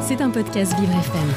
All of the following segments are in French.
C'est un podcast Vivre FM.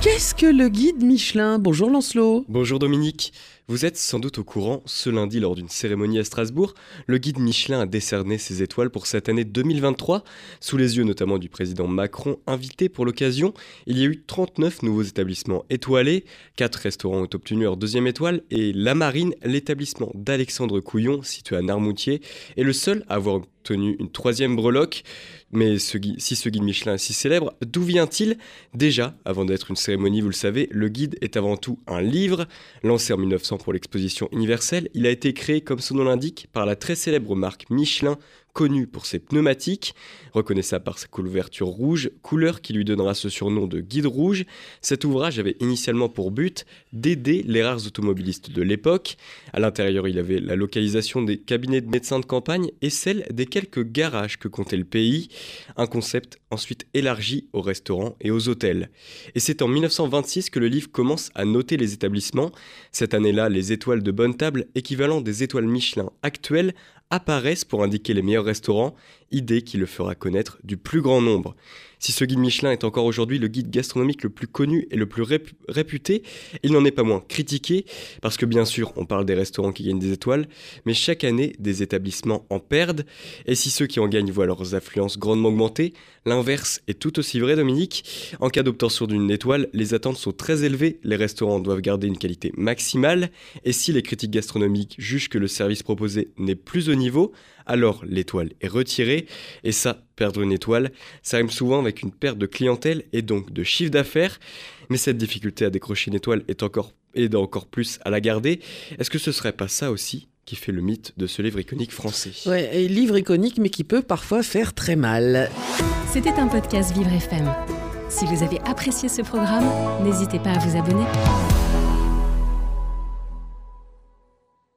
Qu'est-ce que le guide Michelin Bonjour Lancelot. Bonjour Dominique. Vous êtes sans doute au courant, ce lundi lors d'une cérémonie à Strasbourg, le guide Michelin a décerné ses étoiles pour cette année 2023, sous les yeux notamment du président Macron, invité pour l'occasion. Il y a eu 39 nouveaux établissements étoilés, 4 restaurants ont obtenu leur deuxième étoile et La Marine, l'établissement d'Alexandre Couillon, situé à Narmoutier, est le seul à avoir obtenu une troisième breloque. Mais si ce guide Michelin est si célèbre, d'où vient-il Déjà, avant d'être une cérémonie, vous le savez, le guide est avant tout un livre, lancé en 1900 pour l'exposition universelle. Il a été créé, comme son nom l'indique, par la très célèbre marque Michelin, connue pour ses pneumatiques, reconnaissable par sa couverture rouge, couleur qui lui donnera ce surnom de guide rouge. Cet ouvrage avait initialement pour but d'aider les rares automobilistes de l'époque. À l'intérieur, il avait la localisation des cabinets de médecins de campagne et celle des quelques garages que comptait le pays, un concept ensuite élargi aux restaurants et aux hôtels. Et c'est en 1926 que le livre commence à noter les établissements. Cette année-là, les étoiles de bonne table, équivalent des étoiles Michelin actuelles, apparaissent pour indiquer les meilleurs restaurants, idée qui le fera connaître du plus grand nombre. Si ce guide Michelin est encore aujourd'hui le guide gastronomique le plus connu et le plus réputé, il n'en est pas moins critiqué, parce que bien sûr on parle des restaurants qui gagnent des étoiles, mais chaque année des établissements en perdent, et si ceux qui en gagnent voient leurs affluences grandement augmenter, l'inverse est tout aussi vrai Dominique. En cas d'obtention d'une étoile, les attentes sont très élevées, les restaurants doivent garder une qualité maximale, et si les critiques gastronomiques jugent que le service proposé n'est plus au niveau, alors l'étoile est retirée, et ça, perdre une étoile, ça rime souvent avec une perte de clientèle et donc de chiffre d'affaires, mais cette difficulté à décrocher une étoile est encore, aide encore plus à la garder. Est-ce que ce serait pas ça aussi qui fait le mythe de ce livre iconique français? Ouais, et livre iconique, mais qui peut parfois faire très mal. C'était un podcast Vivre FM. Si vous avez apprécié ce programme, n'hésitez pas à vous abonner.